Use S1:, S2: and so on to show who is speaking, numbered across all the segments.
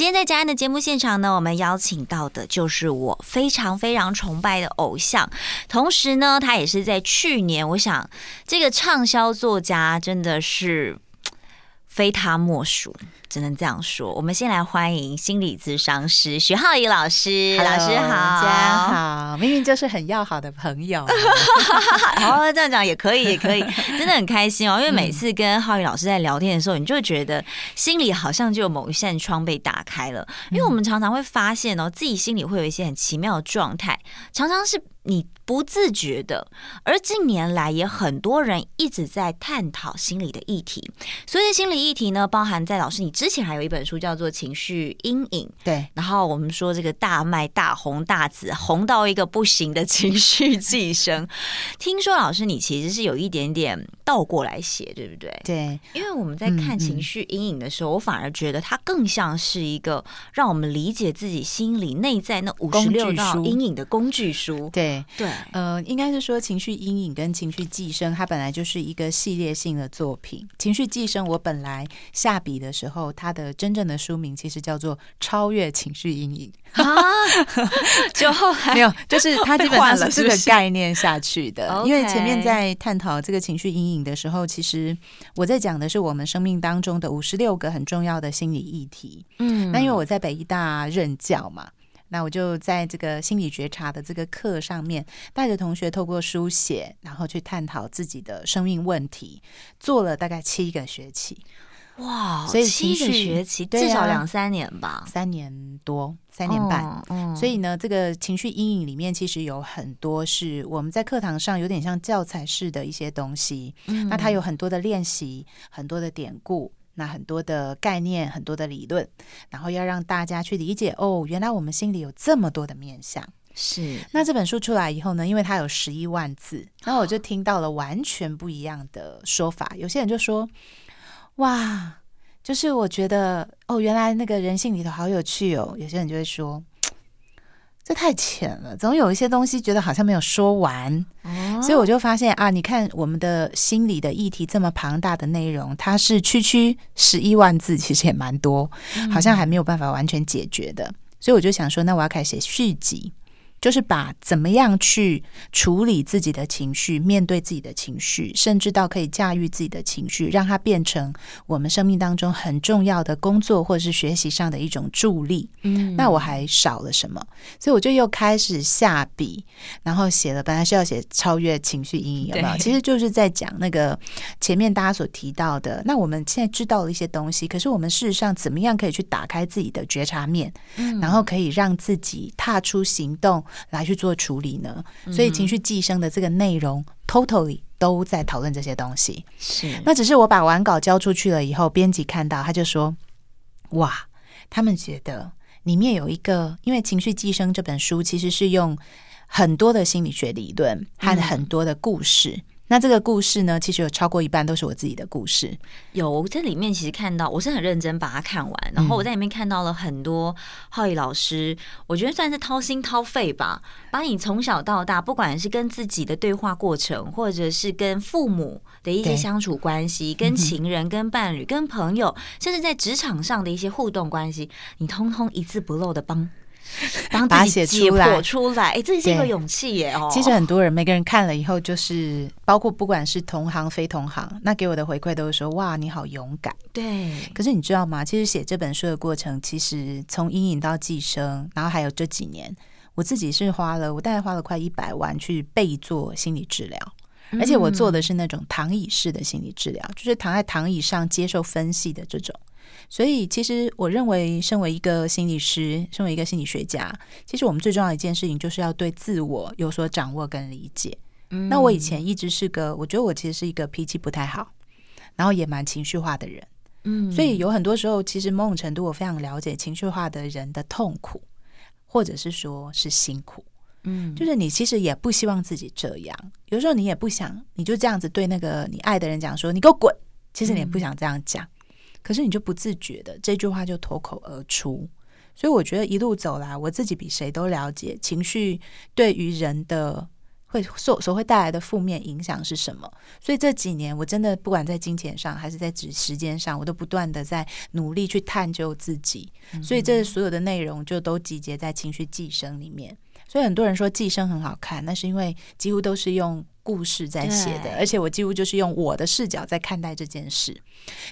S1: 今天在佳安的节目现场呢，我们邀请到的就是我非常非常崇拜的偶像，同时呢，他也是在去年，我想这个畅销作家真的是非他莫属。只能这样说。我们先来欢迎心理咨商师许皓宜老师。Hello, 老师好，
S2: 大家好，明明就是很要好的朋友。
S1: 好，这样讲也可以，也可以，真的很开心哦。因为每次跟浩宇老师在聊天的时候，你就会觉得心里好像就有某一扇窗被打开了。因为我们常常会发现哦，自己心里会有一些很奇妙的状态，常常是你不自觉的。而近年来也很多人一直在探讨心理的议题。所以心理议题呢，包含在老师你。之前还有一本书叫做《情绪阴影》，
S2: 对。
S1: 然后我们说这个大卖大红大紫，红到一个不行的情绪寄生。听说老师你其实是有一点点倒过来写，对不对？
S2: 对。
S1: 因为我们在看《情绪阴影》的时候，嗯嗯，我反而觉得它更像是一个让我们理解自己心里内在那五十六道阴影的工具书。
S2: 对
S1: 对。
S2: 呃，应该是说《情绪阴影》跟《情绪寄生》，它本来就是一个系列性的作品。《情绪寄生》我本来下笔的时候。它的真正的书名其实叫做《超越情绪阴影》啊，
S1: 就后来
S2: 没有，就是它基本上是这个概念下去的。
S1: 是是
S2: 因为前面在探讨这个情绪阴影的时候，其实我在讲的是我们生命当中的五十六个很重要的心理议题。嗯，那因为我在北医大任教嘛，那我就在这个心理觉察的这个课上面，带着同学透过书写，然后去探讨自己的生命问题，做了大概七个学期。
S1: 哇，所以七个学期至少两三年吧，
S2: 三年多，三年半。嗯，所以呢，这个情绪阴影里面其实有很多是我们在课堂上有点像教材式的一些东西。嗯，那它有很多的练习，很多的典故，那很多的概念，很多的理论，然后要让大家去理解哦，原来我们心里有这么多的面相。
S1: 是。
S2: 那这本书出来以后呢，因为它有十一万字，然后我就听到了完全不一样的说法。有些人就说。哇，就是我觉得哦，原来那个人性里头好有趣哦。有些人就会说，这太浅了，总有一些东西觉得好像没有说完。哦，所以我就发现啊，你看我们的心理的议题这么庞大的内容，它是区区十一万字，其实也蛮多，好像还没有办法完全解决的。所以我就想说，那我要开始写续集。就是把怎么样去处理自己的情绪，面对自己的情绪，甚至到可以驾驭自己的情绪，让它变成我们生命当中很重要的工作或者是学习上的一种助力。嗯，那我还少了什么？所以我就又开始下笔，然后写了。本来是要写超越情绪阴影，有没有？其实就是在讲那个前面大家所提到的。那我们现在知道了一些东西，可是我们事实上怎么样可以去打开自己的觉察面，嗯，然后可以让自己踏出行动。来去做处理呢？所以情绪寄生的这个内容、嗯、，totally 都在讨论这些东西。
S1: 是，
S2: 那只是我把完稿交出去了以后，编辑看到他就说：“哇，他们觉得里面有一个，因为情绪寄生这本书其实是用很多的心理学理论和很多的故事。嗯”那这个故事呢，其实有超过一半都是我自己的故事。
S1: 有我在里面，其实看到我是很认真把它看完，然后我在里面看到了很多浩宇老师，我觉得算是掏心掏肺吧，把你从小到大，不管是跟自己的对话过程，或者是跟父母的一些相处关系，跟情人、跟伴侣、跟朋友，甚至在职场上的一些互动关系，你通通一字不漏的帮。帮自己解剖出来，哎，这是一个勇气耶！哦，
S2: 其实很多人，每个人看了以后，就是包括不管是同行非同行，那给我的回馈都是说：哇，你好勇敢。
S1: 对。
S2: 可是你知道吗？其实写这本书的过程，其实从阴影到寄生，然后还有这几年，我自己是花了，我大概花了快一百万去备做心理治疗，而且我做的是那种躺椅式的心理治疗，就是躺在躺椅上接受分析的这种。所以，其实我认为，身为一个心理师，身为一个心理学家，其实我们最重要的一件事情，就是要对自我有所掌握跟理解。嗯。那我以前一直是个，我觉得我其实是一个脾气不太好，然后也蛮情绪化的人。嗯。所以有很多时候，其实某种程度，我非常了解情绪化的人的痛苦，或者是说是辛苦。嗯。就是你其实也不希望自己这样，有时候你也不想，你就这样子对那个你爱的人讲说：“你给我滚！”其实你也不想这样讲。可是你就不自觉的这句话就脱口而出，所以我觉得一路走来，我自己比谁都了解情绪对于人的会所所会带来的负面影响是什么？所以这几年我真的不管在金钱上还是在指时间上，我都不断的在努力去探究自己。所以这所有的内容就都集结在情绪寄生里面。所以很多人说寄生很好看，那是因为几乎都是用故事在写的，而且我几乎就是用我的视角在看待这件事。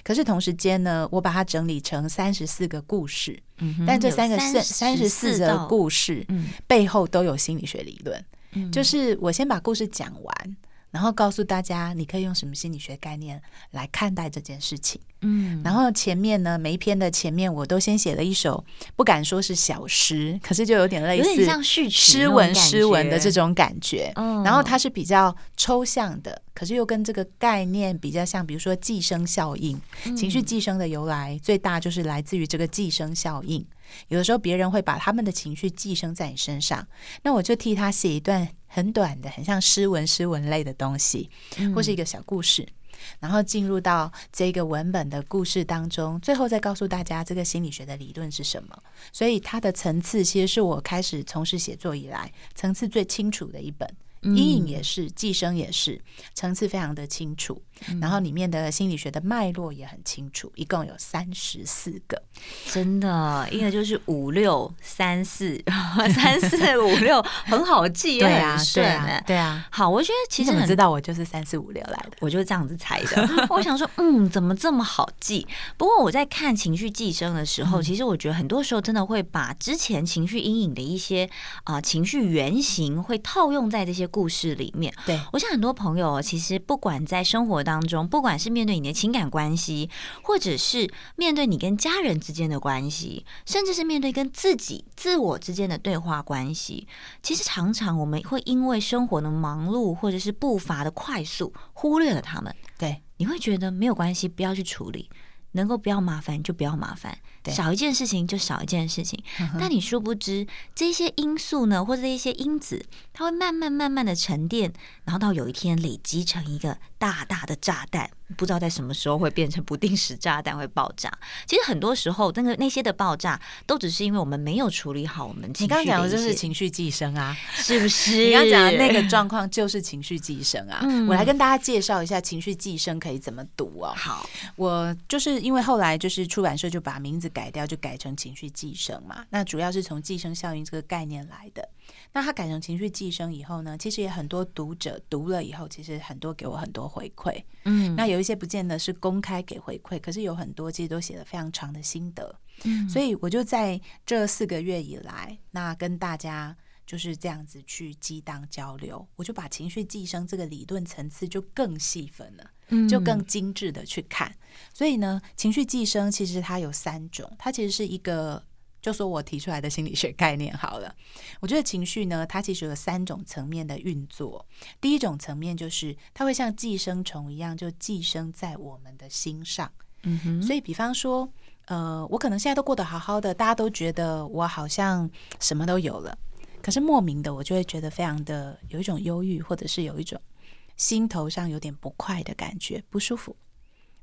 S2: 可是同时间呢，我把它整理成三十四个故事，嗯，但这三个三三十四个故事背后都有心理学理论。就是我先把故事讲完，然后告诉大家，你可以用什么心理学概念来看待这件事情。嗯，然后前面呢，每一篇的前面我都先写了一首，不敢说是小诗，可是就有点类似像序曲诗文诗文的这种感觉。嗯，然后它是比较抽象的，可是又跟这个概念比较像，比如说寄生效应，情绪寄生的由来最大就是来自于这个寄生效应。有的时候别人会把他们的情绪寄生在你身上，那我就替他写一段很短的、很像诗文、诗文类的东西，或是一个小故事，然后进入到这个文本的故事当中，最后再告诉大家这个心理学的理论是什么。所以它的层次其实是我开始从事写作以来层次最清楚的一本。阴影也是，寄生也是，层次非常的清楚，然后里面的心理学的脉络也很清楚，一共有三十四个，
S1: 真的，一个就是五六三四 三四五六，很好记，
S2: 对啊，对啊，对啊。
S1: 好，我觉得其实
S2: 你知道我就是三四五六来的，
S1: 我就是这样子猜的。我想说，嗯，怎么这么好记？不过我在看情绪寄生的时候，其实我觉得很多时候真的会把之前情绪阴影的一些啊情绪原型会套用在这些。故事里面，对，我想很多朋友其实不管在生活当中，不管是面对你的情感关系，或者是面对你跟家人之间的关系，甚至是面对跟自己自我之间的对话关系，其实常常我们会因为生活的忙碌或者是步伐的快速，忽略了他们。对，你会觉得没有关系，不要去处理。能够不要麻烦就不要麻烦，少一件事情就少一件事情。嗯、但你殊不知，这些因素呢，或者一些因子，它会慢慢慢慢的沉淀，然后到有一天累积成一个大大的炸弹。不知道在什么时候会变成不定时炸弹会爆炸。其实很多时候，那个那些的爆炸都只是因为我们没有处理好我们情绪。
S2: 你刚刚讲的就是情绪寄生啊，
S1: 是不是？
S2: 你刚刚讲的那个状况就是情绪寄生啊。嗯、我来跟大家介绍一下情绪寄生可以怎么读哦。
S1: 好，
S2: 我就是因为后来就是出版社就把名字改掉，就改成情绪寄生嘛。那主要是从寄生效应这个概念来的。那他改成情绪寄生以后呢，其实也很多读者读了以后，其实很多给我很多回馈。嗯，那有一些不见得是公开给回馈，可是有很多其实都写了非常长的心得。嗯，所以我就在这四个月以来，那跟大家就是这样子去激荡交流，我就把情绪寄生这个理论层次就更细分了，就更精致的去看。所以呢，情绪寄生其实它有三种，它其实是一个。就说我提出来的心理学概念好了，我觉得情绪呢，它其实有三种层面的运作。第一种层面就是它会像寄生虫一样，就寄生在我们的心上。嗯哼，所以比方说，呃，我可能现在都过得好好的，大家都觉得我好像什么都有了，可是莫名的我就会觉得非常的有一种忧郁，或者是有一种心头上有点不快的感觉，不舒服。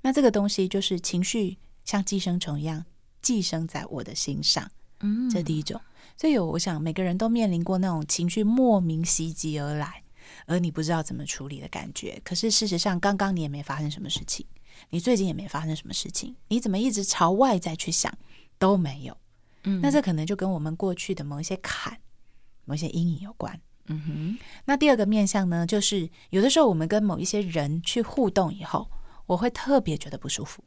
S2: 那这个东西就是情绪像寄生虫一样。寄生在我的心上，嗯，这第一种。所以，我想每个人都面临过那种情绪莫名袭击而来，而你不知道怎么处理的感觉。可是事实上，刚刚你也没发生什么事情，你最近也没发生什么事情，你怎么一直朝外在去想都没有？嗯，那这可能就跟我们过去的某一些坎、某一些阴影有关。嗯哼。那第二个面向呢，就是有的时候我们跟某一些人去互动以后，我会特别觉得不舒服。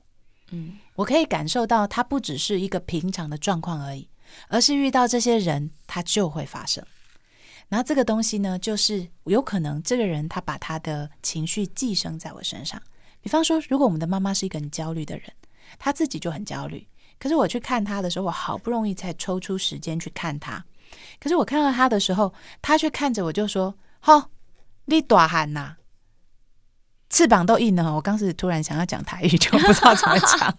S2: 嗯，我可以感受到，它不只是一个平常的状况而已，而是遇到这些人，它就会发生。然后这个东西呢，就是有可能这个人他把他的情绪寄生在我身上。比方说，如果我们的妈妈是一个很焦虑的人，她自己就很焦虑，可是我去看她的时候，我好不容易才抽出时间去看她，可是我看到她的时候，她却看着我就说：“吼，你大汉呐！”翅膀都硬了，我刚是突然想要讲台语，就不知道怎么讲。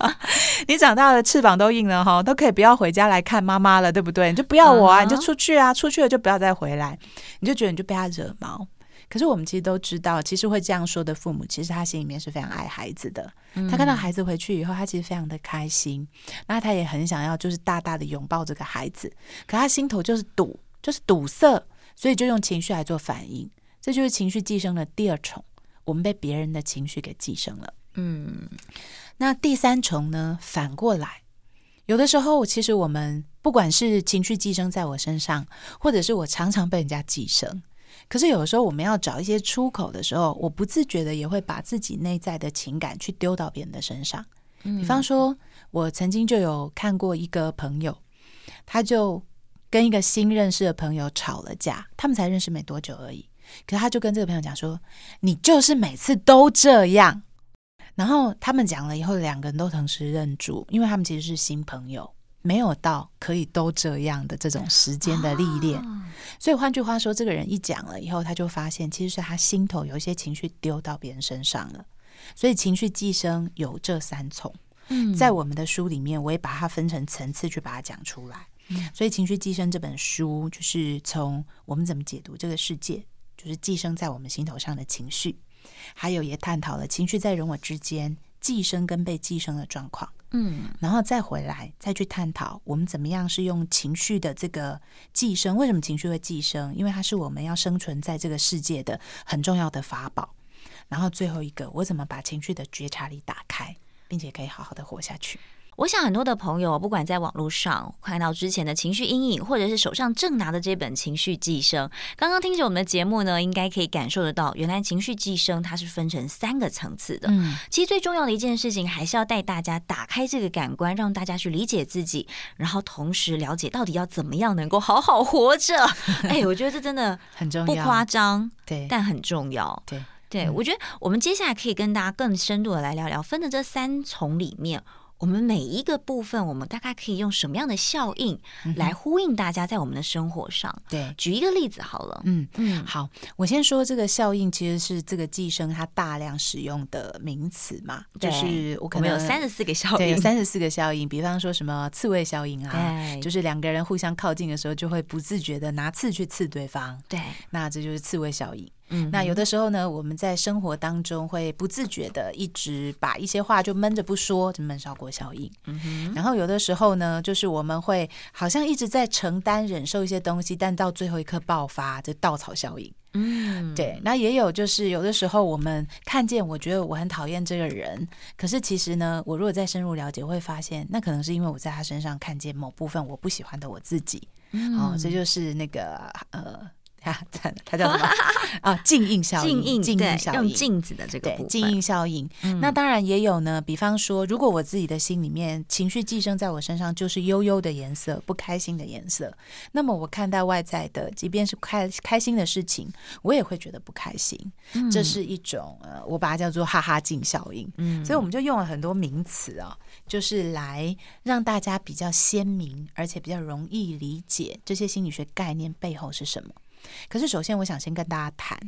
S2: 你长大了，翅膀都硬了哈，都可以不要回家来看妈妈了，对不对？你就不要我啊，你就出去啊，出去了就不要再回来。你就觉得你就被他惹毛。可是我们其实都知道，其实会这样说的父母，其实他心里面是非常爱孩子的。他看到孩子回去以后，他其实非常的开心，那他也很想要就是大大的拥抱这个孩子，可他心头就是堵，就是堵塞。所以就用情绪来做反应，这就是情绪寄生的第二重，我们被别人的情绪给寄生了。
S1: 嗯，
S2: 那第三重呢？反过来，有的时候其实我们不管是情绪寄生在我身上，或者是我常常被人家寄生，可是有的时候我们要找一些出口的时候，我不自觉的也会把自己内在的情感去丢到别人的身上。比方说，我曾经就有看过一个朋友，他就跟一个新认识的朋友吵了架，他们才认识没多久而已。可是他就跟这个朋友讲说：“你就是每次都这样。”然后他们讲了以后，两个人都同时认住，因为他们其实是新朋友，没有到可以都这样的这种时间的历练。所以换句话说，这个人一讲了以后，他就发现其实是他心头有一些情绪丢到别人身上了。所以情绪寄生有这三重，在我们的书里面，我也把它分成层次去把它讲出来。所以情绪寄生这本书就是从我们怎么解读这个世界，就是寄生在我们心头上的情绪，还有也探讨了情绪在人我之间寄生跟被寄生的状况。嗯，然后再回来再去探讨我们怎么样是用情绪的这个寄生，为什么情绪会寄生？因为它是我们要生存在这个世界的很重要的法宝。然后最后一个，我怎么把情绪的觉察力打开，并且可以好好的活下去？
S1: 我想很多的朋友，不管在网络上看到之前的情绪阴影，或者是手上正拿的这本《情绪寄生》，刚刚听着我们的节目呢，应该可以感受得到，原来情绪寄生它是分成三个层次的。嗯，其实最重要的一件事情，还是要带大家打开这个感官，让大家去理解自己，然后同时了解到底要怎么样能够好好活着。哎，我觉得这真的很重要，不夸张，对，但很重要，对。对，我觉得我们接下来可以跟大家更深度的来聊聊，分的这三重里面，我们每一个部分，我们大概可以用什么样的效应来呼应大家在我们的生活上？对、嗯，举一个例子好了。嗯嗯，
S2: 好，我先说这个效应其实是这个寄生它大量使用的名词嘛，就是我可能
S1: 我有三十四个效应，
S2: 有三十四个效应，比方说什么刺猬效应啊，就是两个人互相靠近的时候，就会不自觉的拿刺去刺对方。对，那这就是刺猬效应。嗯，那有的时候呢，我们在生活当中会不自觉的一直把一些话就闷着不说，就闷烧锅效应。嗯哼。然后有的时候呢，就是我们会好像一直在承担忍受一些东西，但到最后一刻爆发，这稻草效应。嗯，对。那也有就是有的时候我们看见，我觉得我很讨厌这个人，可是其实呢，我如果再深入了解，会发现那可能是因为我在他身上看见某部分我不喜欢的我自己。嗯，哦，这就是那个呃。啊，它叫什么 啊？镜映效应，镜映效应，
S1: 用镜子的这个部分，
S2: 镜映效应。嗯、那当然也有呢。比方说，如果我自己的心里面情绪寄生在我身上，就是忧忧的颜色，不开心的颜色。那么我看待外在的，即便是开开心的事情，我也会觉得不开心。嗯、这是一种呃，我把它叫做哈哈镜效应。嗯，所以我们就用了很多名词啊、哦，就是来让大家比较鲜明，而且比较容易理解这些心理学概念背后是什么。可是，首先我想先跟大家谈，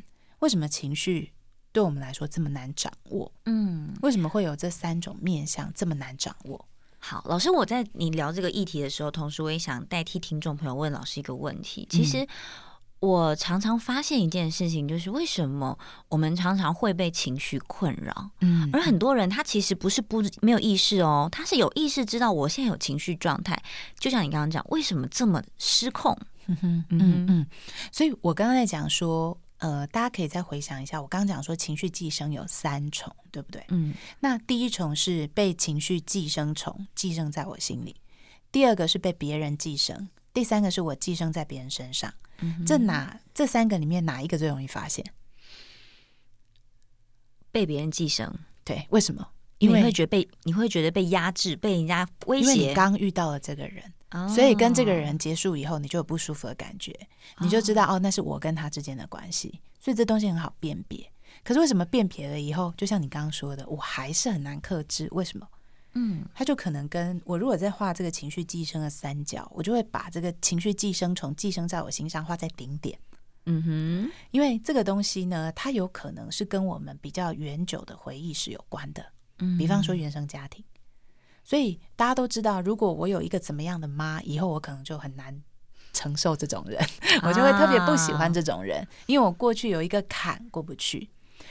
S2: 为什么情绪对我们来说这么难掌握？嗯，为什么会有这三种面相这么难掌握？
S1: 好，老师，我在你聊这个议题的时候，同时我也想代替听众朋友问老师一个问题。其实我常常发现一件事情，就是为什么我们常常会被情绪困扰？嗯，而很多人他其实不是不没有意识哦，他是有意识知道我现在有情绪状态。就像你刚刚讲，为什么这么失控？嗯哼，
S2: 嗯嗯，所以我刚刚在讲说，呃，大家可以再回想一下，我刚刚讲说情绪寄生有三重，对不对？嗯，那第一重是被情绪寄生虫寄生在我心里，第二个是被别人寄生，第三个是我寄生在别人身上。嗯，这哪这三个里面哪一个最容易发现？
S1: 被别人寄生，
S2: 对，为什么？
S1: 因为你会觉得被你会觉得被压制，被人家威胁。因为
S2: 你刚遇到了这个人。所以跟这个人结束以后，你就有不舒服的感觉，你就知道哦，那是我跟他之间的关系。所以这东西很好辨别。可是为什么辨别了以后，就像你刚刚说的，我还是很难克制？为什么？嗯，他就可能跟我如果在画这个情绪寄生的三角，我就会把这个情绪寄生虫寄生在我心上画在顶点。嗯哼，因为这个东西呢，它有可能是跟我们比较远久的回忆是有关的。嗯，比方说原生家庭。所以大家都知道，如果我有一个怎么样的妈，以后我可能就很难承受这种人，我就会特别不喜欢这种人，因为我过去有一个坎过不去。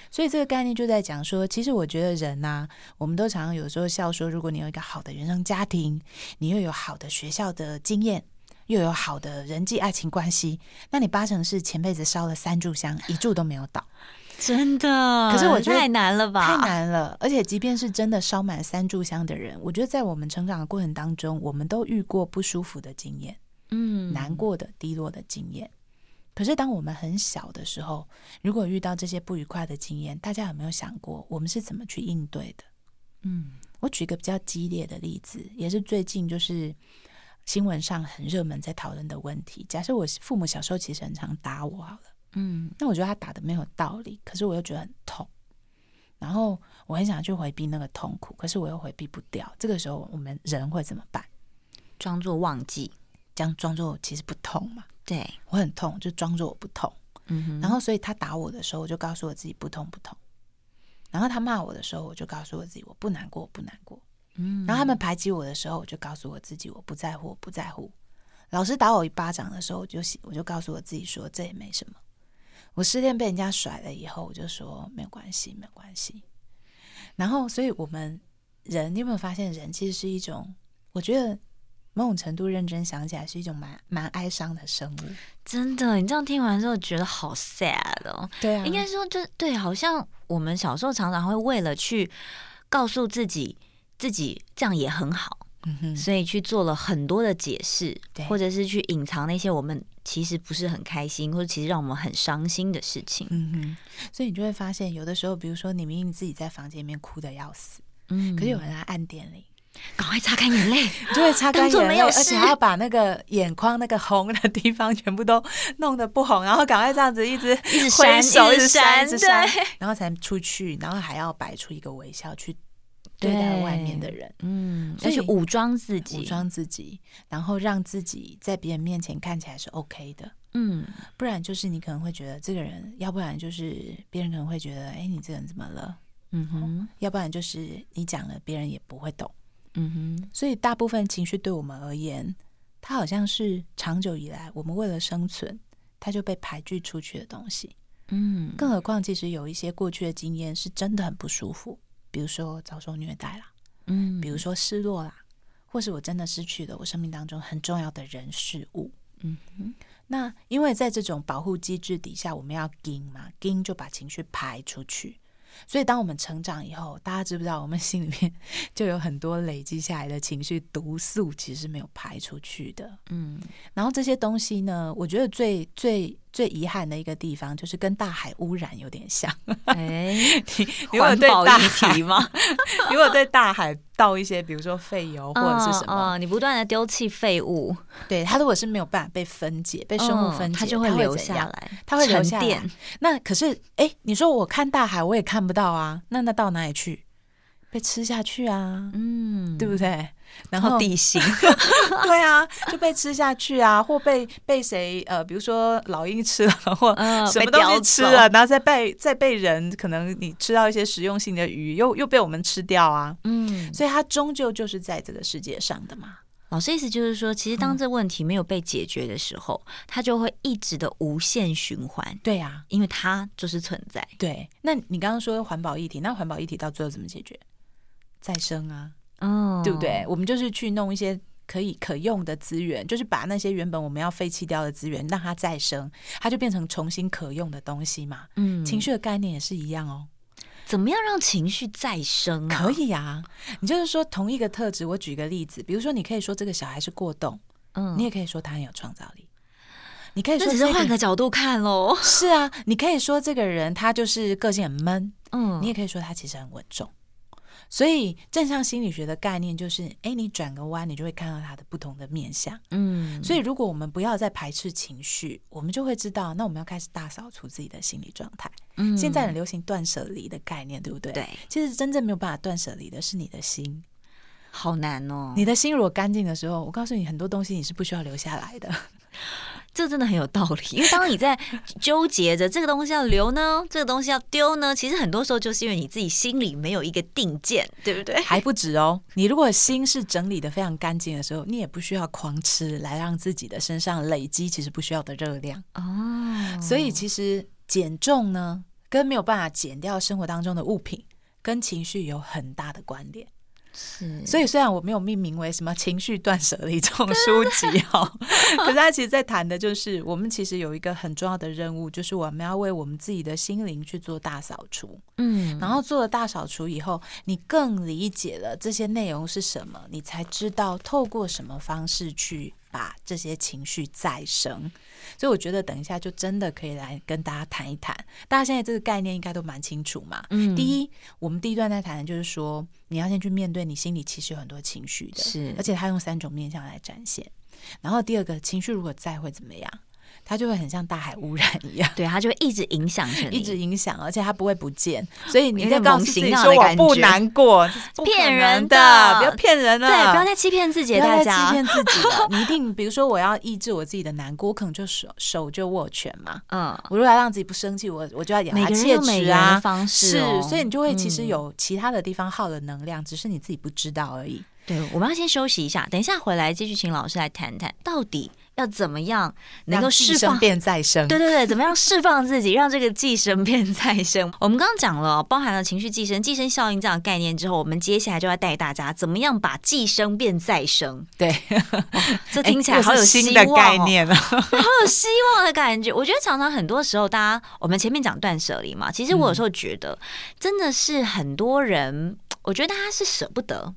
S2: 所以这个概念就在讲说，其实我觉得人呐，我们都常常有时候笑说，如果你有一个好的原生家庭，你又有好的学校的经验，又有好的人际爱情关系，那你八成是前辈子烧了三炷香，一炷都没有倒。
S1: 真的？
S2: 可是我觉得
S1: 太难了吧？
S2: 太难了。而且，即便是真的烧满三炷香的人，我觉得在我们成长的过程当中，我们都遇过不舒服的经验，
S1: 嗯，
S2: 难过的、低落的经验。可是，当我们很小的时候，如果遇到这些不愉快的经验，大家有没有想过，我们是怎么去应对的？
S1: 嗯，
S2: 我举一个比较激烈的例子，也是最近就是新闻上很热门在讨论的问题。假设我父母小时候其实很常打我，好了。嗯，那我觉得他打的没有道理，可是我又觉得很痛，然后我很想去回避那个痛苦，可是我又回避不掉。这个时候，我们人会怎么办？
S1: 装作忘记，
S2: 这样装作其实不痛嘛？
S1: 对，
S2: 我很痛，就装作我不痛。
S1: 嗯哼，
S2: 然后所以他打我的时候，我就告诉我自己不痛不痛。然后他骂我的时候，我就告诉我自己我不难过我不难过。嗯，然后他们排挤我的时候，我就告诉我自己我不在乎我不在乎。老师打我一巴掌的时候，我就我就告诉我自己说这也没什么。我失恋被人家甩了以后，我就说没有关系，没有关系。然后，所以我们人，你有没有发现，人其实是一种，我觉得某种程度认真想起来，是一种蛮蛮哀伤的生物。
S1: 真的，你这样听完之后，觉得好 sad 哦。
S2: 对啊，
S1: 应该说，就对，好像我们小时候常常会为了去告诉自己，自己这样也很好。所以去做了很多的解释，对，或者是去隐藏那些我们其实不是很开心，或者其实让我们很伤心的事情。
S2: 嗯哼，所以你就会发现，有的时候，比如说你明明自己在房间里面哭的要死，嗯，可是有人来按电铃，
S1: 赶快擦干眼泪，
S2: 你就会擦干眼泪，而且还要把那个眼眶那个红的地方全部都弄得不红，然后赶快这样子一直
S1: 一直挥手，一直闪，
S2: 一直闪，然后才出去，然后还要摆出一个微笑去。对待外面的人，
S1: 嗯，所以武装自己，
S2: 武装自己，然后让自己在别人面前看起来是 OK 的，嗯，不然就是你可能会觉得这个人，要不然就是别人可能会觉得，哎，你这个人怎么了？嗯哼，要不然就是你讲了，别人也不会懂，嗯哼，所以大部分情绪对我们而言，它好像是长久以来我们为了生存，它就被排拒出去的东西，嗯，更何况其实有一些过去的经验是真的很不舒服。比如说遭受虐待啦，嗯，比如说失落啦，或是我真的失去了我生命当中很重要的人事物，嗯哼，那因为在这种保护机制底下，我们要撑嘛，撑就把情绪排出去。所以当我们成长以后，大家知不知道，我们心里面 就有很多累积下来的情绪毒素，其实是没有排出去的，嗯。然后这些东西呢，我觉得最最。最遗憾的一个地方就是跟大海污染有点像。哎，
S1: 环保议题吗？
S2: 如果对大海倒一些，比如说废油 或者是什么，
S1: 哦哦、你不断的丢弃废物，
S2: 对它如果是没有办法被分解、被生物分解，它、
S1: 哦、就会留下来，
S2: 它会留下来。那可是，哎，你说我看大海，我也看不到啊，那那到哪里去？被吃下去啊，嗯，对不对？然后
S1: 地形，
S2: 对啊，就被吃下去啊，或被被谁呃，比如说老鹰吃了，或什么东西吃了，然后再被再被人，可能你吃到一些实用性的鱼，又又被我们吃掉啊，嗯，所以它终究就是在这个世界上的嘛。
S1: 老师意思就是说，其实当这问题没有被解决的时候，嗯、它就会一直的无限循环。
S2: 对啊，
S1: 因为它就是存在。
S2: 对，那你刚刚说环保议题，那环保议题到最后怎么解决？再生啊，哦，oh. 对不对？我们就是去弄一些可以可用的资源，就是把那些原本我们要废弃掉的资源，让它再生，它就变成重新可用的东西嘛。嗯，情绪的概念也是一样哦。
S1: 怎么样让情绪再生啊？
S2: 可以啊，你就是说同一个特质，我举个例子，比如说你可以说这个小孩是过动，嗯，你也可以说他很有创造力。你可以说、这个、
S1: 只是换个角度看喽。
S2: 是啊，你可以说这个人他就是个性很闷，嗯，你也可以说他其实很稳重。所以正向心理学的概念就是，哎，你转个弯，你就会看到它的不同的面相。嗯，所以如果我们不要再排斥情绪，我们就会知道，那我们要开始大扫除自己的心理状态。嗯，现在很流行断舍离的概念，对不对？对，其实真正没有办法断舍离的是你的心，
S1: 好难哦。
S2: 你的心如果干净的时候，我告诉你，很多东西你是不需要留下来的。
S1: 这真的很有道理，因为当你在纠结着这个东西要留呢，这个东西要丢呢，其实很多时候就是因为你自己心里没有一个定见，对不对？
S2: 还不止哦，你如果心是整理的非常干净的时候，你也不需要狂吃来让自己的身上累积其实不需要的热量哦。所以其实减重呢，跟没有办法减掉生活当中的物品，跟情绪有很大的关联。是，所以虽然我没有命名为什么情绪断舍离这种书籍哈，可是他其实在谈的就是，我们其实有一个很重要的任务，就是我们要为我们自己的心灵去做大扫除。嗯，然后做了大扫除以后，你更理解了这些内容是什么，你才知道透过什么方式去把这些情绪再生。所以我觉得等一下就真的可以来跟大家谈一谈。大家现在这个概念应该都蛮清楚嘛。嗯，第一，我们第一段在谈的就是说，你要先去面对你心里其实有很多情绪的，是，而且他用三种面向来展现。然后第二个，情绪如果在会怎么样？它就会很像大海污染一样，
S1: 对，它就会一直影响着你，
S2: 一直影响，而且它不会不见。所以你在告诉自己说我不难过，
S1: 骗人的，
S2: 不要骗人了，
S1: 对，不要再欺骗自己，大家
S2: 欺骗自己了。你一定，比如说我要抑制我自己的难过，我可能就手手就握拳嘛。嗯，我如果要让自己不生气，我我就要咬牙切齿啊。
S1: 方式
S2: 是，所以你就会其实有其他的地方耗了能量，只是你自己不知道而已。
S1: 对，我们要先休息一下，等一下回来继续请老师来谈谈到底。要怎么样能够释放
S2: 变再生？
S1: 对对对，怎么样释放自己，让这个寄生变再生？我们刚刚讲了，包含了情绪寄生、寄生效应这样的概念之后，我们接下来就要带大家怎么样把寄生变再生。
S2: 对，
S1: 这听起来好有
S2: 新的概念啊，
S1: 好有希望的感觉。我觉得常常很多时候，大家我们前面讲断舍离嘛，其实我有时候觉得真的是很多人。我觉得他是舍不得，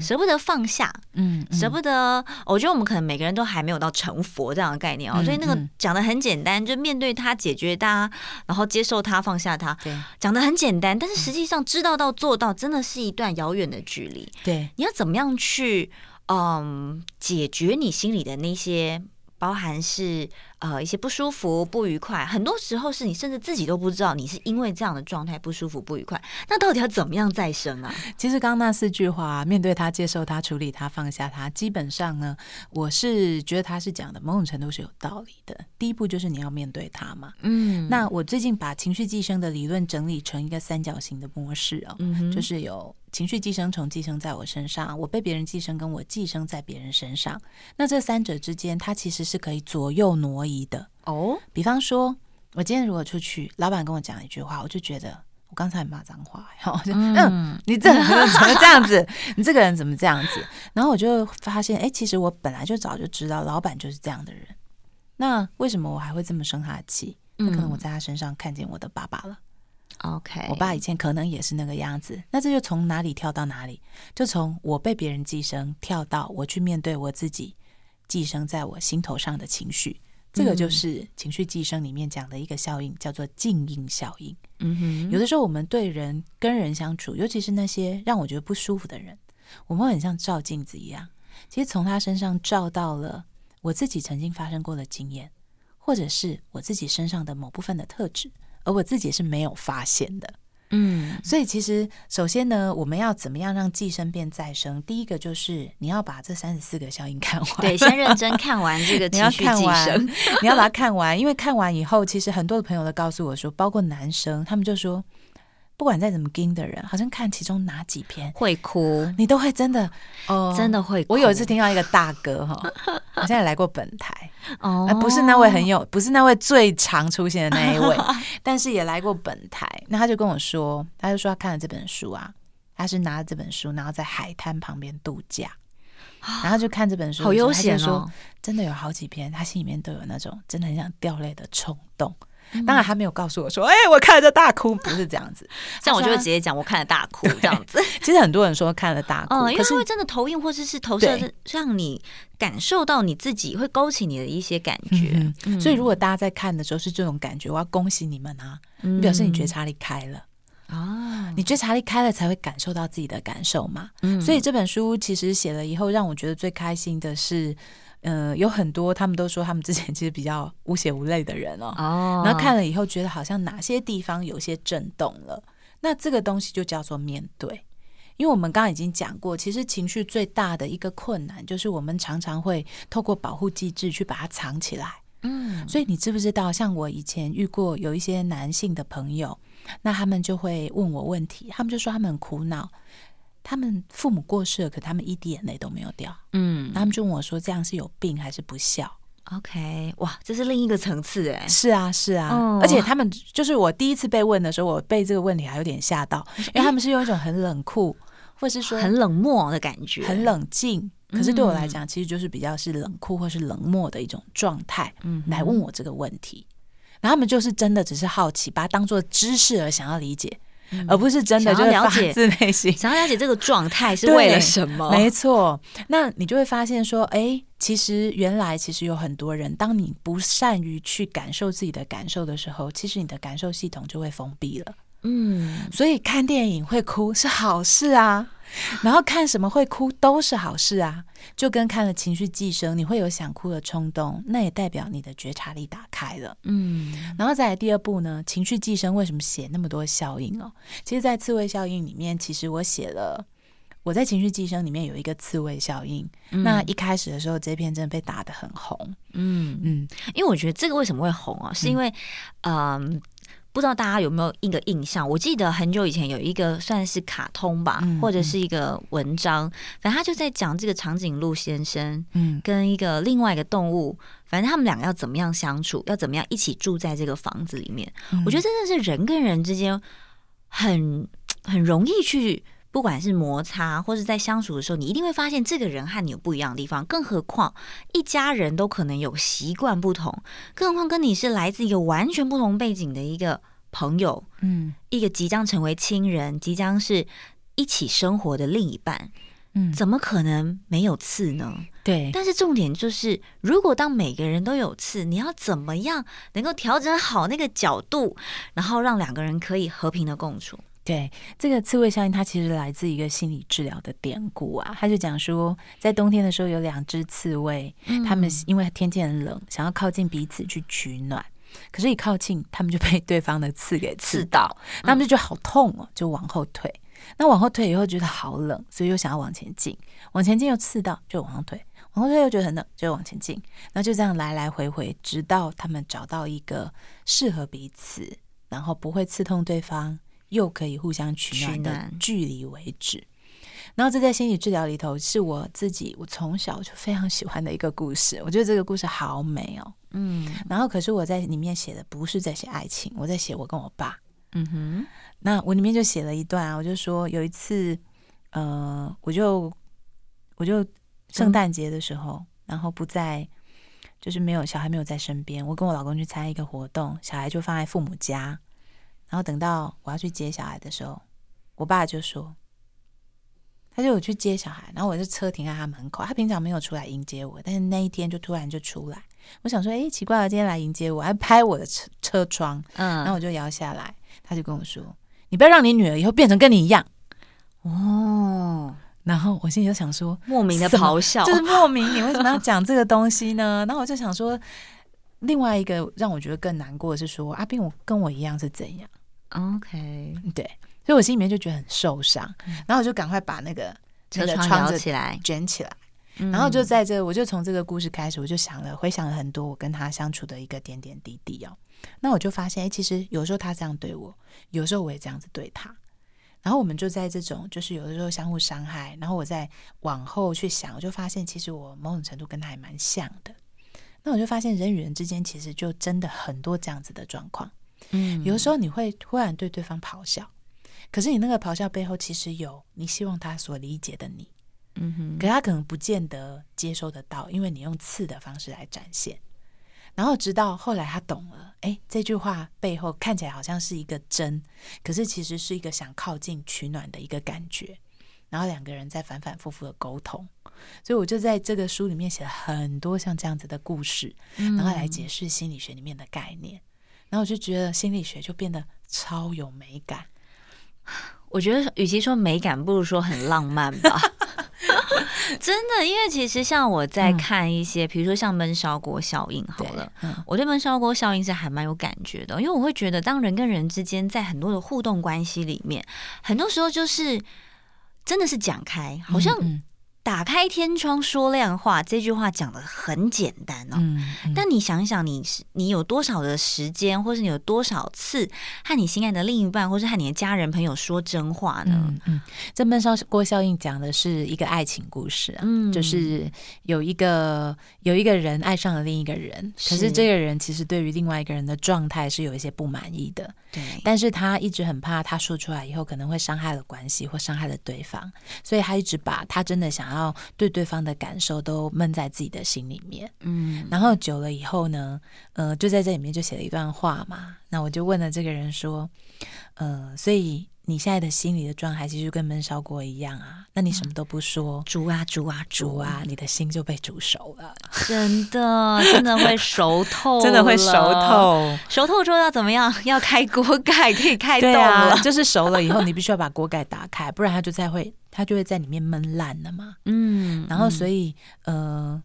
S1: 舍不得放下，嗯，舍不得。我觉得我们可能每个人都还没有到成佛这样的概念哦，所以那个讲的很简单，就面对他，解决他，然后接受他，放下他，讲的很简单，但是实际上知道到做到，真的是一段遥远的距离。对，你要怎么样去，嗯，解决你心里的那些。包含是呃一些不舒服、不愉快，很多时候是你甚至自己都不知道，你是因为这样的状态不舒服、不愉快。那到底要怎么样再生啊？
S2: 其实刚刚那四句话，面对他、接受他、处理他、放下他，基本上呢，我是觉得他是讲的某种程度是有道理的。第一步就是你要面对他嘛。嗯。那我最近把情绪寄生的理论整理成一个三角形的模式哦，嗯，就是有。情绪寄生虫寄生在我身上，我被别人寄生，跟我寄生在别人身上。那这三者之间，它其实是可以左右挪移的哦。比方说，我今天如果出去，老板跟我讲一句话，我就觉得我刚才骂脏话，然后就，嗯，你这人怎么这样子？你这个人怎么这样子？然后我就发现，哎，其实我本来就早就知道，老板就是这样的人。那为什么我还会这么生他的气？那可能我在他身上看见我的爸爸了。
S1: OK，
S2: 我爸以前可能也是那个样子，那这就从哪里跳到哪里，就从我被别人寄生跳到我去面对我自己寄生在我心头上的情绪，这个就是情绪寄生里面讲的一个效应，叫做镜音效应。嗯哼，有的时候我们对人跟人相处，尤其是那些让我觉得不舒服的人，我们会很像照镜子一样，其实从他身上照到了我自己曾经发生过的经验，或者是我自己身上的某部分的特质。而我自己是没有发现的，嗯，所以其实首先呢，我们要怎么样让寄生变再生？第一个就是你要把这三十四个效应看完，
S1: 对，先认真看完这个 你要看完，
S2: 你要把它看完，因为看完以后，其实很多的朋友都告诉我说，包括男生，他们就说。不管再怎么惊的人，好像看其中哪几篇
S1: 会哭，
S2: 你都会真的哦，
S1: 真的会哭。
S2: 我有一次听到一个大哥哈，好像也来过本台 哦，不是那位很有，不是那位最常出现的那一位，但是也来过本台。那他就跟我说，他就说他看了这本书啊，他是拿着这本书，然后在海滩旁边度假，然后就看这本书，
S1: 好悠闲哦。
S2: 真的有好几篇，他心里面都有那种真的很想掉泪的冲动。当然，他没有告诉我说：“哎、欸，我看了大哭。”不是这样子，
S1: 这样我就会直接讲我看了大哭这样子。
S2: 其实很多人说看了大哭，
S1: 嗯，因为会真的投影或者是投射，让你感受到你自己，会勾起你的一些感觉。
S2: 嗯嗯、所以，如果大家在看的时候是这种感觉，我要恭喜你们啊！你表示你觉察力开了啊，嗯、你觉察力开了才会感受到自己的感受嘛。嗯、所以这本书其实写了以后，让我觉得最开心的是。嗯、呃，有很多他们都说他们之前其实比较无血无泪的人哦，哦，然后看了以后觉得好像哪些地方有些震动了，那这个东西就叫做面对，因为我们刚刚已经讲过，其实情绪最大的一个困难就是我们常常会透过保护机制去把它藏起来，嗯，所以你知不知道，像我以前遇过有一些男性的朋友，那他们就会问我问题，他们就说他们很苦恼。他们父母过世了，可他们一滴眼泪都没有掉。嗯，他们就问我说：“这样是有病还是不孝
S1: ？”OK，哇，这是另一个层次哎。
S2: 是啊，是啊，哦、而且他们就是我第一次被问的时候，我被这个问题还有点吓到，因为他们是用一种很冷酷或是说
S1: 很冷漠的感觉，
S2: 很冷静。可是对我来讲，其实就是比较是冷酷或是冷漠的一种状态，嗯，来问我这个问题。然后他们就是真的只是好奇，把它当做知识而想要理解。而不是真的就是发自内心
S1: 想要了解这个状态是为了什么？
S2: 没错，那你就会发现说，哎，其实原来其实有很多人，当你不善于去感受自己的感受的时候，其实你的感受系统就会封闭了。嗯，所以看电影会哭是好事啊。然后看什么会哭都是好事啊，就跟看了《情绪寄生》，你会有想哭的冲动，那也代表你的觉察力打开了。嗯，然后再来第二步呢，《情绪寄生》为什么写那么多效应哦？其实，在刺猬效应里面，其实我写了，我在《情绪寄生》里面有一个刺猬效应。嗯、那一开始的时候，这篇真的被打得很红。嗯
S1: 嗯，因为我觉得这个为什么会红啊？是因为嗯。呃不知道大家有没有一个印象？我记得很久以前有一个算是卡通吧，嗯、或者是一个文章，反正他就在讲这个长颈鹿先生，嗯，跟一个另外一个动物，反正他们两个要怎么样相处，要怎么样一起住在这个房子里面。嗯、我觉得真的是人跟人之间很很容易去。不管是摩擦，或是在相处的时候，你一定会发现这个人和你有不一样的地方。更何况一家人都可能有习惯不同，更何况跟你是来自一个完全不同背景的一个朋友，嗯，一个即将成为亲人、即将是一起生活的另一半，嗯，怎么可能没有刺呢？
S2: 对。
S1: 但是重点就是，如果当每个人都有刺，你要怎么样能够调整好那个角度，然后让两个人可以和平的共处？
S2: 对，这个刺猬效应，它其实来自一个心理治疗的典故啊。他就讲说，在冬天的时候，有两只刺猬，他们因为天气很冷，想要靠近彼此去取暖，可是，一靠近，他们就被对方的刺给刺到，他们就觉得好痛哦，就往后退。那往后退以后，觉得好冷，所以又想要往前进，往前进又刺到，就往后退，往后退又觉得很冷，就往前进。那就这样来来回回，直到他们找到一个适合彼此，然后不会刺痛对方。又可以互相取暖的距离为止，然后这在心理治疗里头是我自己我从小就非常喜欢的一个故事。我觉得这个故事好美哦，嗯。然后可是我在里面写的不是在写爱情，我在写我跟我爸。嗯哼。那我里面就写了一段啊，我就说有一次，呃，我就我就圣诞节的时候，然后不在，就是没有小孩没有在身边，我跟我老公去参加一个活动，小孩就放在父母家。然后等到我要去接小孩的时候，我爸就说，他就有去接小孩，然后我就车停在他门口。他平常没有出来迎接我，但是那一天就突然就出来。我想说，哎，奇怪了，今天来迎接我，还拍我的车车窗。嗯，然后我就摇下来，他就跟我说：“你不要让你女儿以后变成跟你一样。”哦，然后我心里就想说，
S1: 莫名的咆哮，
S2: 就是莫名，你为什么要讲这个东西呢？然后我就想说，另外一个让我觉得更难过的是说，阿斌，我跟我一样是怎样
S1: ？OK，
S2: 对，所以我心里面就觉得很受伤，嗯、然后我就赶快把那个
S1: 车窗摇起来，
S2: 卷起来，嗯、然后就在这，我就从这个故事开始，我就想了，回想了很多我跟他相处的一个点点滴滴哦。那我就发现，哎，其实有时候他这样对我，有时候我也这样子对他，然后我们就在这种就是有的时候相互伤害，然后我再往后去想，我就发现其实我某种程度跟他还蛮像的。那我就发现人与人之间其实就真的很多这样子的状况。嗯，有的时候你会突然对对方咆哮，可是你那个咆哮背后其实有你希望他所理解的你，嗯哼，可他可能不见得接收得到，因为你用刺的方式来展现。然后直到后来他懂了，哎，这句话背后看起来好像是一个真，可是其实是一个想靠近取暖的一个感觉。然后两个人在反反复复的沟通，所以我就在这个书里面写了很多像这样子的故事，然后来解释心理学里面的概念。然后我就觉得心理学就变得超有美感。
S1: 我觉得与其说美感，不如说很浪漫吧。真的，因为其实像我在看一些，比如说像闷烧锅效应，好了，我对闷烧锅效应是还蛮有感觉的，因为我会觉得，当人跟人之间在很多的互动关系里面，很多时候就是真的是讲开，好像。打开天窗说亮话这句话讲的很简单哦，嗯嗯、但你想想，你是你有多少的时间，或是你有多少次和你心爱的另一半，或是和你的家人朋友说真话呢？
S2: 嗯，嗯。这闷烧锅效应讲的是一个爱情故事啊，嗯，就是有一个有一个人爱上了另一个人，可是这个人其实对于另外一个人的状态是有一些不满意的，
S1: 对，
S2: 但是他一直很怕他说出来以后可能会伤害了关系或伤害了对方，所以他一直把他真的想要对对方的感受都闷在自己的心里面，嗯，然后久了以后呢，呃，就在这里面就写了一段话嘛，那我就问了这个人说，呃，所以。你现在的心里的状态其实跟闷烧锅一样啊，那你什么都不说，
S1: 煮啊煮啊
S2: 煮啊，你的心就被煮熟了，
S1: 真的真的会熟透，
S2: 真的会熟透，
S1: 熟透之后要怎么样？要开锅盖，可以开动了，
S2: 啊，就是熟了以后，你必须要把锅盖打开，不然它就再会，它就会在里面闷烂了嘛。嗯，然后所以呃。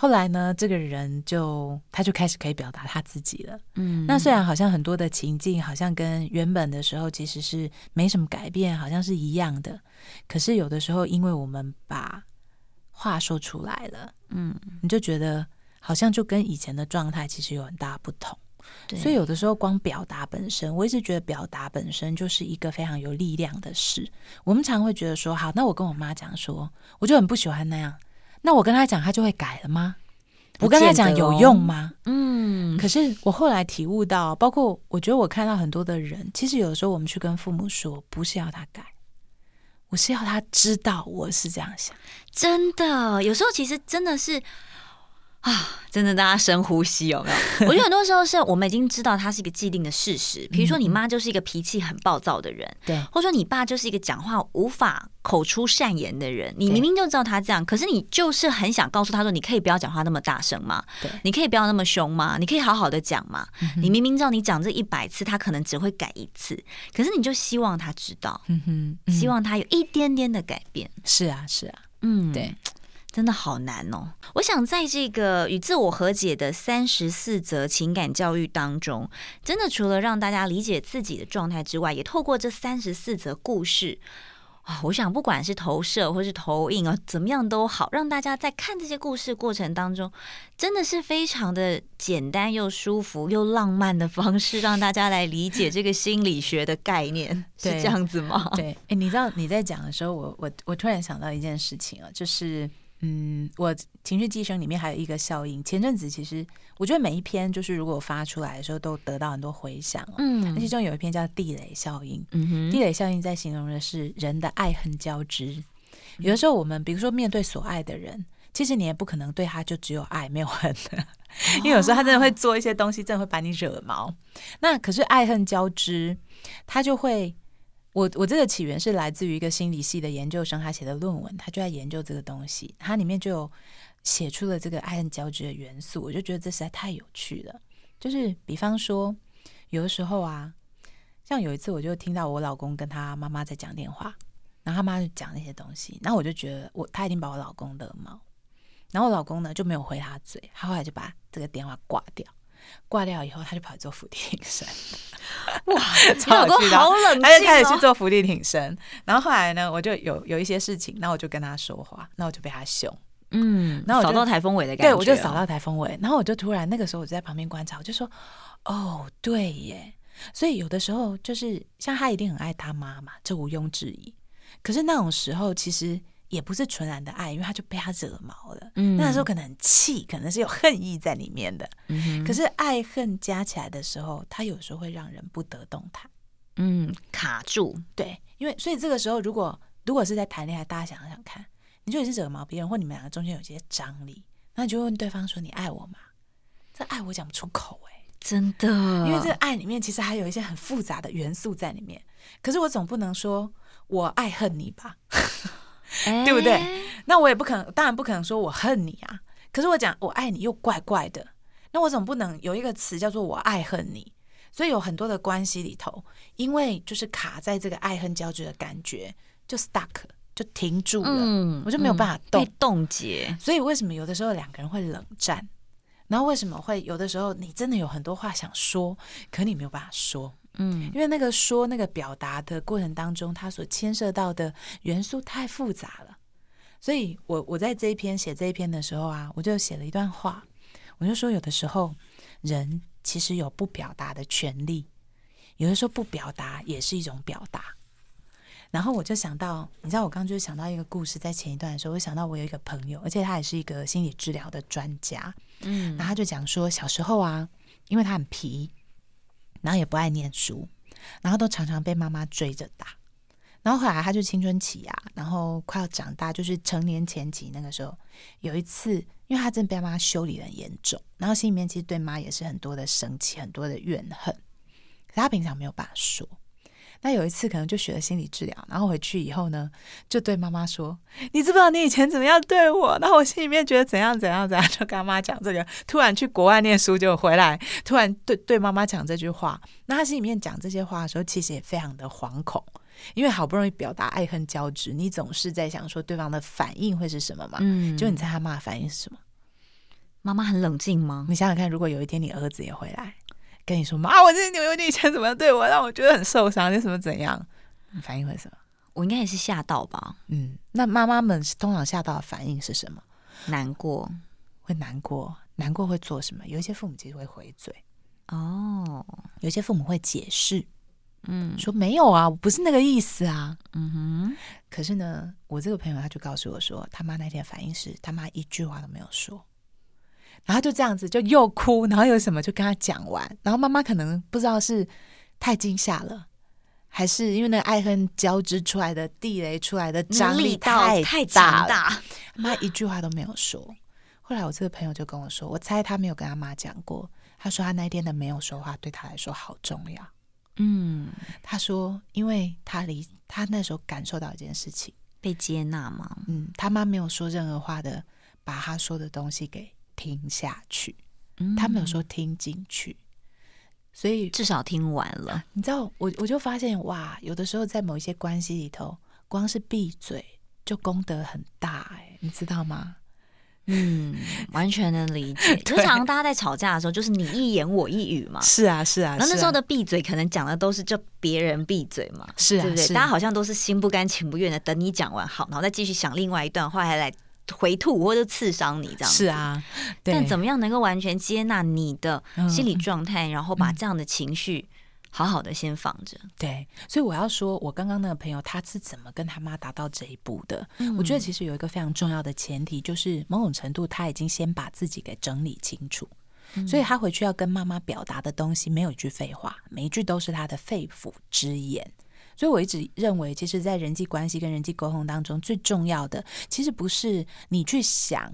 S2: 后来呢，这个人就他就开始可以表达他自己了。嗯，那虽然好像很多的情境好像跟原本的时候其实是没什么改变，好像是一样的。可是有的时候，因为我们把话说出来了，嗯，你就觉得好像就跟以前的状态其实有很大不同。对，所以有的时候光表达本身，我一直觉得表达本身就是一个非常有力量的事。我们常会觉得说，好，那我跟我妈讲说，我就很不喜欢那样。那我跟他讲，他就会改了吗？我跟他讲有用吗？嗯，可是我后来体悟到，包括我觉得我看到很多的人，其实有的时候我们去跟父母说，不是要他改，我是要他知道我是这样想。
S1: 真的，有时候其实真的是。啊，真的，大家深呼吸有没有？我觉得很多时候是我们已经知道它是一个既定的事实。比如说，你妈就是一个脾气很暴躁的人，对、嗯，或者说你爸就是一个讲话无法口出善言的人。你明明就知道他这样，可是你就是很想告诉他说：“你可以不要讲话那么大声吗？对，你可以不要那么凶吗？你可以好好的讲吗？”嗯、你明明知道你讲这一百次，他可能只会改一次，可是你就希望他知道，嗯哼，嗯希望他有一点点的改变。
S2: 是啊，是啊，
S1: 嗯，
S2: 对。
S1: 真的好难哦！我想在这个与自我和解的三十四则情感教育当中，真的除了让大家理解自己的状态之外，也透过这三十四则故事啊，我想不管是投射或是投影啊，怎么样都好，让大家在看这些故事过程当中，真的是非常的简单又舒服又浪漫的方式，让大家来理解这个心理学的概念，是这样子吗？
S2: 对，哎，你知道你在讲的时候，我我我突然想到一件事情啊，就是。嗯，我情绪寄生里面还有一个效应。前阵子其实我觉得每一篇就是如果发出来的时候都得到很多回响。嗯，那其中有一篇叫地雷效应。嗯哼，地雷效应在形容的是人的爱恨交织。有的时候我们比如说面对所爱的人，其实你也不可能对他就只有爱没有恨的，因为有时候他真的会做一些东西，真的会把你惹毛。那可是爱恨交织，他就会。我我这个起源是来自于一个心理系的研究生，他写的论文，他就在研究这个东西，他里面就有写出了这个爱恨交织的元素，我就觉得这实在太有趣了。就是比方说，有的时候啊，像有一次我就听到我老公跟他妈妈在讲电话，然后他妈就讲那些东西，然后我就觉得我他已经把我老公惹毛，然后我老公呢就没有回他嘴，他后来就把这个电话挂掉。挂掉以后，他就跑去做伏地挺身。哇，超有趣的，好冷他就开始去做伏地挺身。然后后来呢，我就有有一些事情，那我就跟他说话，那我就被他凶。嗯，然后扫
S1: 到台风尾的感觉，
S2: 对，我就扫到台风尾。然后我就突然那个时候我就在旁边观察，我就说：“哦，对耶。”所以有的时候就是像他一定很爱他妈妈，这毋庸置疑。可是那种时候其实。也不是纯然的爱，因为他就被他惹毛了。嗯，那时候可能很气，可能是有恨意在里面的。嗯，可是爱恨加起来的时候，他有时候会让人不得动弹。
S1: 嗯，卡住。
S2: 对，因为所以这个时候，如果如果是在谈恋爱，大家想想看，你就也是惹毛别人，或你们两个中间有些张力，那你就问对方说：“你爱我吗？”这爱我讲不出口哎、欸，
S1: 真的，
S2: 因为这爱里面其实还有一些很复杂的元素在里面。可是我总不能说我爱恨你吧。对不对？那我也不可能，当然不可能说我恨你啊。可是我讲我爱你又怪怪的，那我总不能有一个词叫做我爱恨你。所以有很多的关系里头，因为就是卡在这个爱恨交织的感觉，就 stuck 就停住了，嗯、我就没有办法动、
S1: 嗯、被冻结。
S2: 所以为什么有的时候两个人会冷战？然后为什么会有的时候你真的有很多话想说，可你没有办法说？嗯，因为那个说那个表达的过程当中，它所牵涉到的元素太复杂了，所以我我在这一篇写这一篇的时候啊，我就写了一段话，我就说有的时候人其实有不表达的权利，有的时候不表达也是一种表达。然后我就想到，你知道，我刚刚就是想到一个故事，在前一段的时候，我想到我有一个朋友，而且他也是一个心理治疗的专家，嗯，然后他就讲说，小时候啊，因为他很皮，然后也不爱念书，然后都常常被妈妈追着打。然后后来他就青春期啊，然后快要长大，就是成年前期那个时候，有一次，因为他真的被妈妈修理的很严重，然后心里面其实对妈也是很多的生气，很多的怨恨，可是他平常没有办法说。那有一次可能就学了心理治疗，然后回去以后呢，就对妈妈说：“你知不知道你以前怎么样对我？”然后我心里面觉得怎样怎样怎样，就跟妈妈讲这个。突然去国外念书就回来，突然对对妈妈讲这句话。那他心里面讲这些话的时候，其实也非常的惶恐。因为好不容易表达爱恨交织，你总是在想说对方的反应会是什么嘛？嗯，就你猜他妈的反应是什么？
S1: 妈妈很冷静吗？
S2: 你想想看，如果有一天你儿子也回来跟你说：“妈，我这牛牛你以前怎么样对我，让我觉得很受伤，你什么怎样？”你反应会什么？
S1: 我应该也是吓到吧？
S2: 嗯，那妈妈们通常吓到的反应是什么？
S1: 难过，
S2: 会难过，难过会做什么？有一些父母其实会回嘴
S1: 哦，
S2: 有些父母会解释。嗯，说没有啊，我不是那个意思啊。
S1: 嗯哼，
S2: 可是呢，我这个朋友他就告诉我说，他妈那天反应是他妈一句话都没有说，然后就这样子就又哭，然后有什么就跟他讲完，然后妈妈可能不知道是太惊吓了，还是因为那个爱恨交织出来的地雷出来的张力太
S1: 太
S2: 大，
S1: 大，
S2: 妈一句话都没有说。后来我这个朋友就跟我说，我猜他没有跟他妈讲过，他说他那天的没有说话对他来说好重要。
S1: 嗯，
S2: 他说，因为他离他那时候感受到一件事情，
S1: 被接纳吗？
S2: 嗯，他妈没有说任何话的，把他说的东西给听下去，嗯，他没有说听进去，所以
S1: 至少听完了。
S2: 你知道，我我就发现哇，有的时候在某一些关系里头，光是闭嘴就功德很大，哎，你知道吗？
S1: 嗯，完全能理解。通常常大家在吵架的时候，就是你一言我一语嘛。
S2: 是啊，是啊。
S1: 然后那时候的闭嘴，可能讲的都是就别人闭嘴嘛。
S2: 是啊，
S1: 对不对？
S2: 是
S1: 大家好像都是心不甘情不愿的，等你讲完好，然后再继续想另外一段话，还来回吐或者刺伤你这样子。
S2: 是啊，
S1: 但怎么样能够完全接纳你的心理状态，嗯、然后把这样的情绪。好好的先放着，
S2: 对，所以我要说，我刚刚那个朋友他是怎么跟他妈达到这一步的？嗯，我觉得其实有一个非常重要的前提，就是某种程度他已经先把自己给整理清楚，嗯，所以他回去要跟妈妈表达的东西没有一句废话，每一句都是他的肺腑之言。所以我一直认为，其实，在人际关系跟人际沟通当中，最重要的其实不是你去想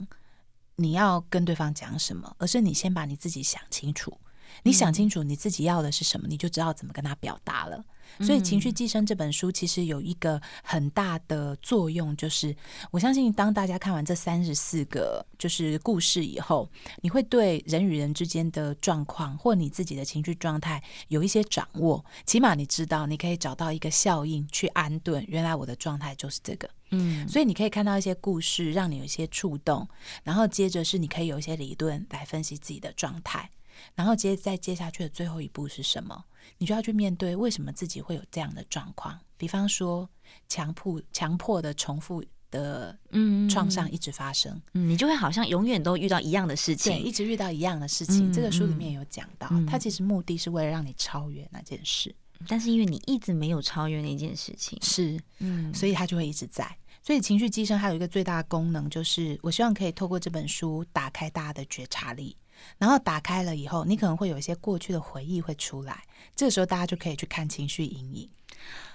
S2: 你要跟对方讲什么，而是你先把你自己想清楚。你想清楚你自己要的是什么，你就知道怎么跟他表达了。所以《情绪寄生》这本书其实有一个很大的作用，就是我相信当大家看完这三十四个就是故事以后，你会对人与人之间的状况或你自己的情绪状态有一些掌握。起码你知道，你可以找到一个效应去安顿。原来我的状态就是这个，嗯。所以你可以看到一些故事，让你有一些触动，然后接着是你可以有一些理论来分析自己的状态。然后接再接下去的最后一步是什么？你就要去面对为什么自己会有这样的状况。比方说，强迫强迫的重复的嗯创伤一直发生，
S1: 嗯，你就会好像永远都遇到一样的事情，
S2: 对，一直遇到一样的事情。嗯、这个书里面有讲到，嗯、它其实目的是为了让你超越那件事，
S1: 但是因为你一直没有超越那件事情，
S2: 是嗯，所以它就会一直在。所以情绪寄生还有一个最大的功能，就是我希望可以透过这本书打开大家的觉察力。然后打开了以后，你可能会有一些过去的回忆会出来，这个时候大家就可以去看情绪阴影。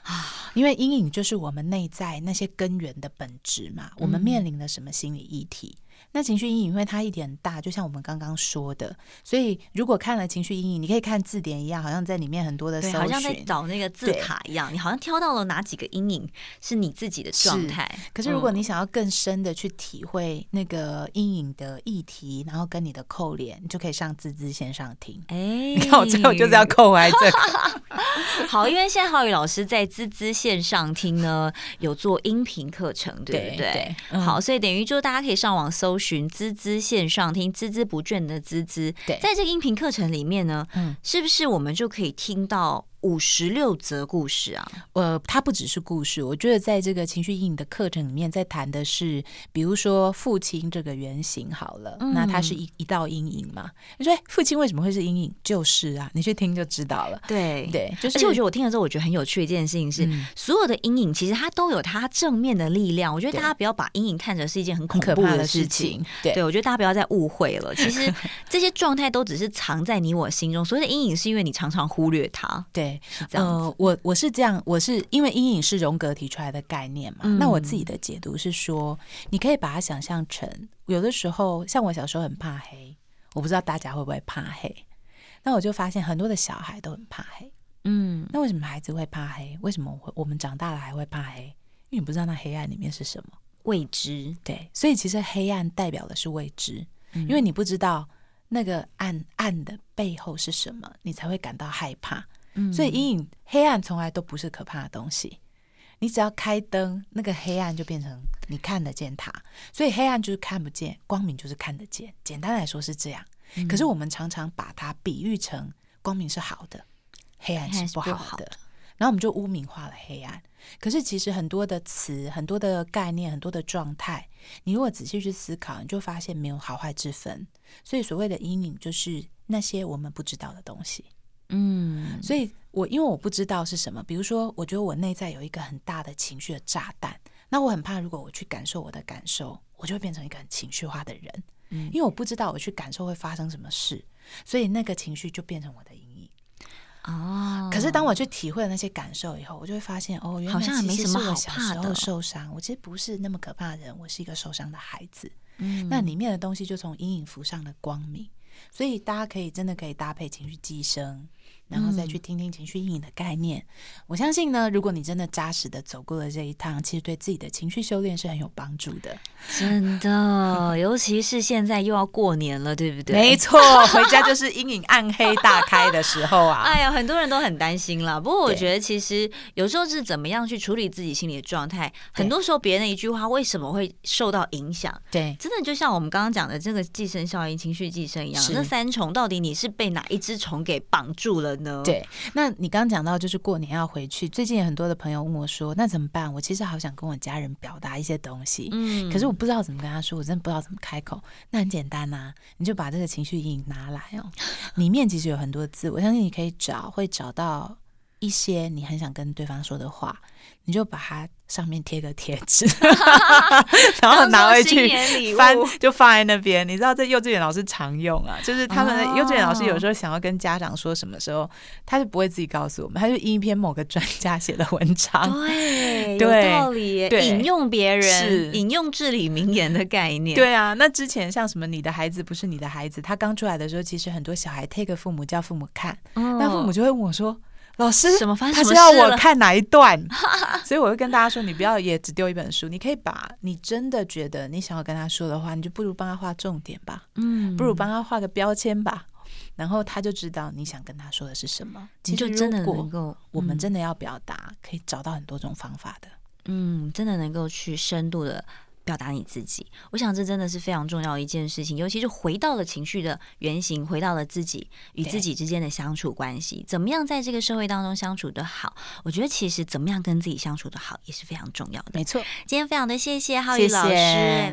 S2: 啊，因为阴影就是我们内在那些根源的本质嘛。我们面临了什么心理议题？嗯、那情绪阴影，因为它一点大，就像我们刚刚说的，所以如果看了情绪阴影，你可以看字典一样，好像在里面很多的搜寻，
S1: 好像在找那个字卡一样，你好像挑到了哪几个阴影是你自己的状态。
S2: 可是如果你想要更深的去体会那个阴影的议题，然后跟你的扣连，你就可以上滋滋线上听。哎，你看我最后就是要扣回来这个。
S1: 好，因为现在浩宇老师在滋滋线上听呢，有做音频课程，对不对？好，所以等于就大家可以上网搜寻滋滋线上听，孜孜不倦的滋滋。对，在这个音频课程里面呢，嗯，是不是我们就可以听到五十六则故事啊。
S2: 呃，它不只是故事，我觉得在这个情绪阴影的课程里面，在谈的是，比如说父亲这个原型好了，嗯、那它是一一道阴影嘛。你说父亲为什么会是阴影？就是啊，你去听就知道了。
S1: 对
S2: 对，就是。
S1: 而且我觉得我听了之后，我觉得很有趣的一件事情是，嗯、所有的阴影其实它都有它正面的力量。我觉得大家不要把阴影看成是一件很恐怖的事情。对，对我觉得大家不要再误会了。其实这些状态都只是藏在你我心中。所谓的阴影，是因为你常常忽略它。
S2: 对，呃，我我是这样，我是因为阴影是荣格提出来的概念嘛。嗯、那我自己的解读是说，你可以把它想象成，有的时候像我小时候很怕黑，我不知道大家会不会怕黑。那我就发现很多的小孩都很怕黑。嗯，那为什么孩子会怕黑？为什么我我们长大了还会怕黑？因为你不知道那黑暗里面是什么，
S1: 未知。
S2: 对，所以其实黑暗代表的是未知，嗯、因为你不知道那个暗暗的背后是什么，你才会感到害怕。嗯，所以阴影、黑暗从来都不是可怕的东西。你只要开灯，那个黑暗就变成你看得见它。所以黑暗就是看不见，光明就是看得见。简单来说是这样。嗯、可是我们常常把它比喻成光明是好的。黑暗是不好的，好的，然后我们就污名化了黑暗。可是其实很多的词、很多的概念、很多的状态，你如果仔细去思考，你就发现没有好坏之分。所以所谓的阴影，就是那些我们不知道的东西。嗯，所以我因为我不知道是什么，比如说，我觉得我内在有一个很大的情绪的炸弹，那我很怕，如果我去感受我的感受，我就会变成一个很情绪化的人。嗯，因为我不知道我去感受会发生什么事，所以那个情绪就变成我的阴影。哦，可是当我去体会了那些感受以后，我就会发现，哦，原来其实是我小时候受伤，我其实不是那么可怕的人，我是一个受伤的孩子。嗯，那里面的东西就从阴影浮上了光明，所以大家可以真的可以搭配情绪寄生。然后再去听听情绪阴影的概念，嗯、我相信呢，如果你真的扎实的走过了这一趟，其实对自己的情绪修炼是很有帮助的。
S1: 真的，尤其是现在又要过年了，对不对？
S2: 没错，回家就是阴影暗黑大开的时候啊！
S1: 哎呀，很多人都很担心了。不过我觉得，其实有时候是怎么样去处理自己心理的状态，很多时候别人的一句话为什么会受到影响？
S2: 对，
S1: 真的就像我们刚刚讲的这个寄生效应、情绪寄生一样，那三重到底你是被哪一只虫给绑住了？
S2: 对，那你刚刚讲到就是过年要回去，最近有很多的朋友问我说：“那怎么办？”我其实好想跟我家人表达一些东西，嗯，可是我不知道怎么跟他说，我真的不知道怎么开口。那很简单呐、啊，你就把这个情绪阴影拿来哦，里面其实有很多字，我相信你可以找，会找到一些你很想跟对方说的话，你就把它。上面贴个贴纸，然后拿回去翻，就放在那边。你知道，这幼稚园老师常用啊，就是他们的幼稚园老师有时候想要跟家长说什么时候，他就不会自己告诉我们，他就印一篇某个专家写的文章。
S1: 对，对有道理。引用别人，引用至理名言的概念。
S2: 对啊，那之前像什么，你的孩子不是你的孩子，他刚出来的时候，其实很多小孩 take 父母叫父母看，哦、那父母就会问我说。老师，什么发生？他是要我看哪一段？所以我会跟大家说，你不要也只丢一本书，你可以把你真的觉得你想要跟他说的话，你就不如帮他画重点吧，嗯，不如帮他画个标签吧，然后他就知道你想跟他说的是什么。其实真的能够，我们真的要表达，可以找到很多种方法的，
S1: 嗯，真的能够去深度的。表达你自己，我想这真的是非常重要一件事情，尤其是回到了情绪的原型，回到了自己与自己之间的相处关系，怎么样在这个社会当中相处的好？我觉得其实怎么样跟自己相处的好也是非常重要的。
S2: 没错，
S1: 今天非常的谢谢浩宇老师。谢谢。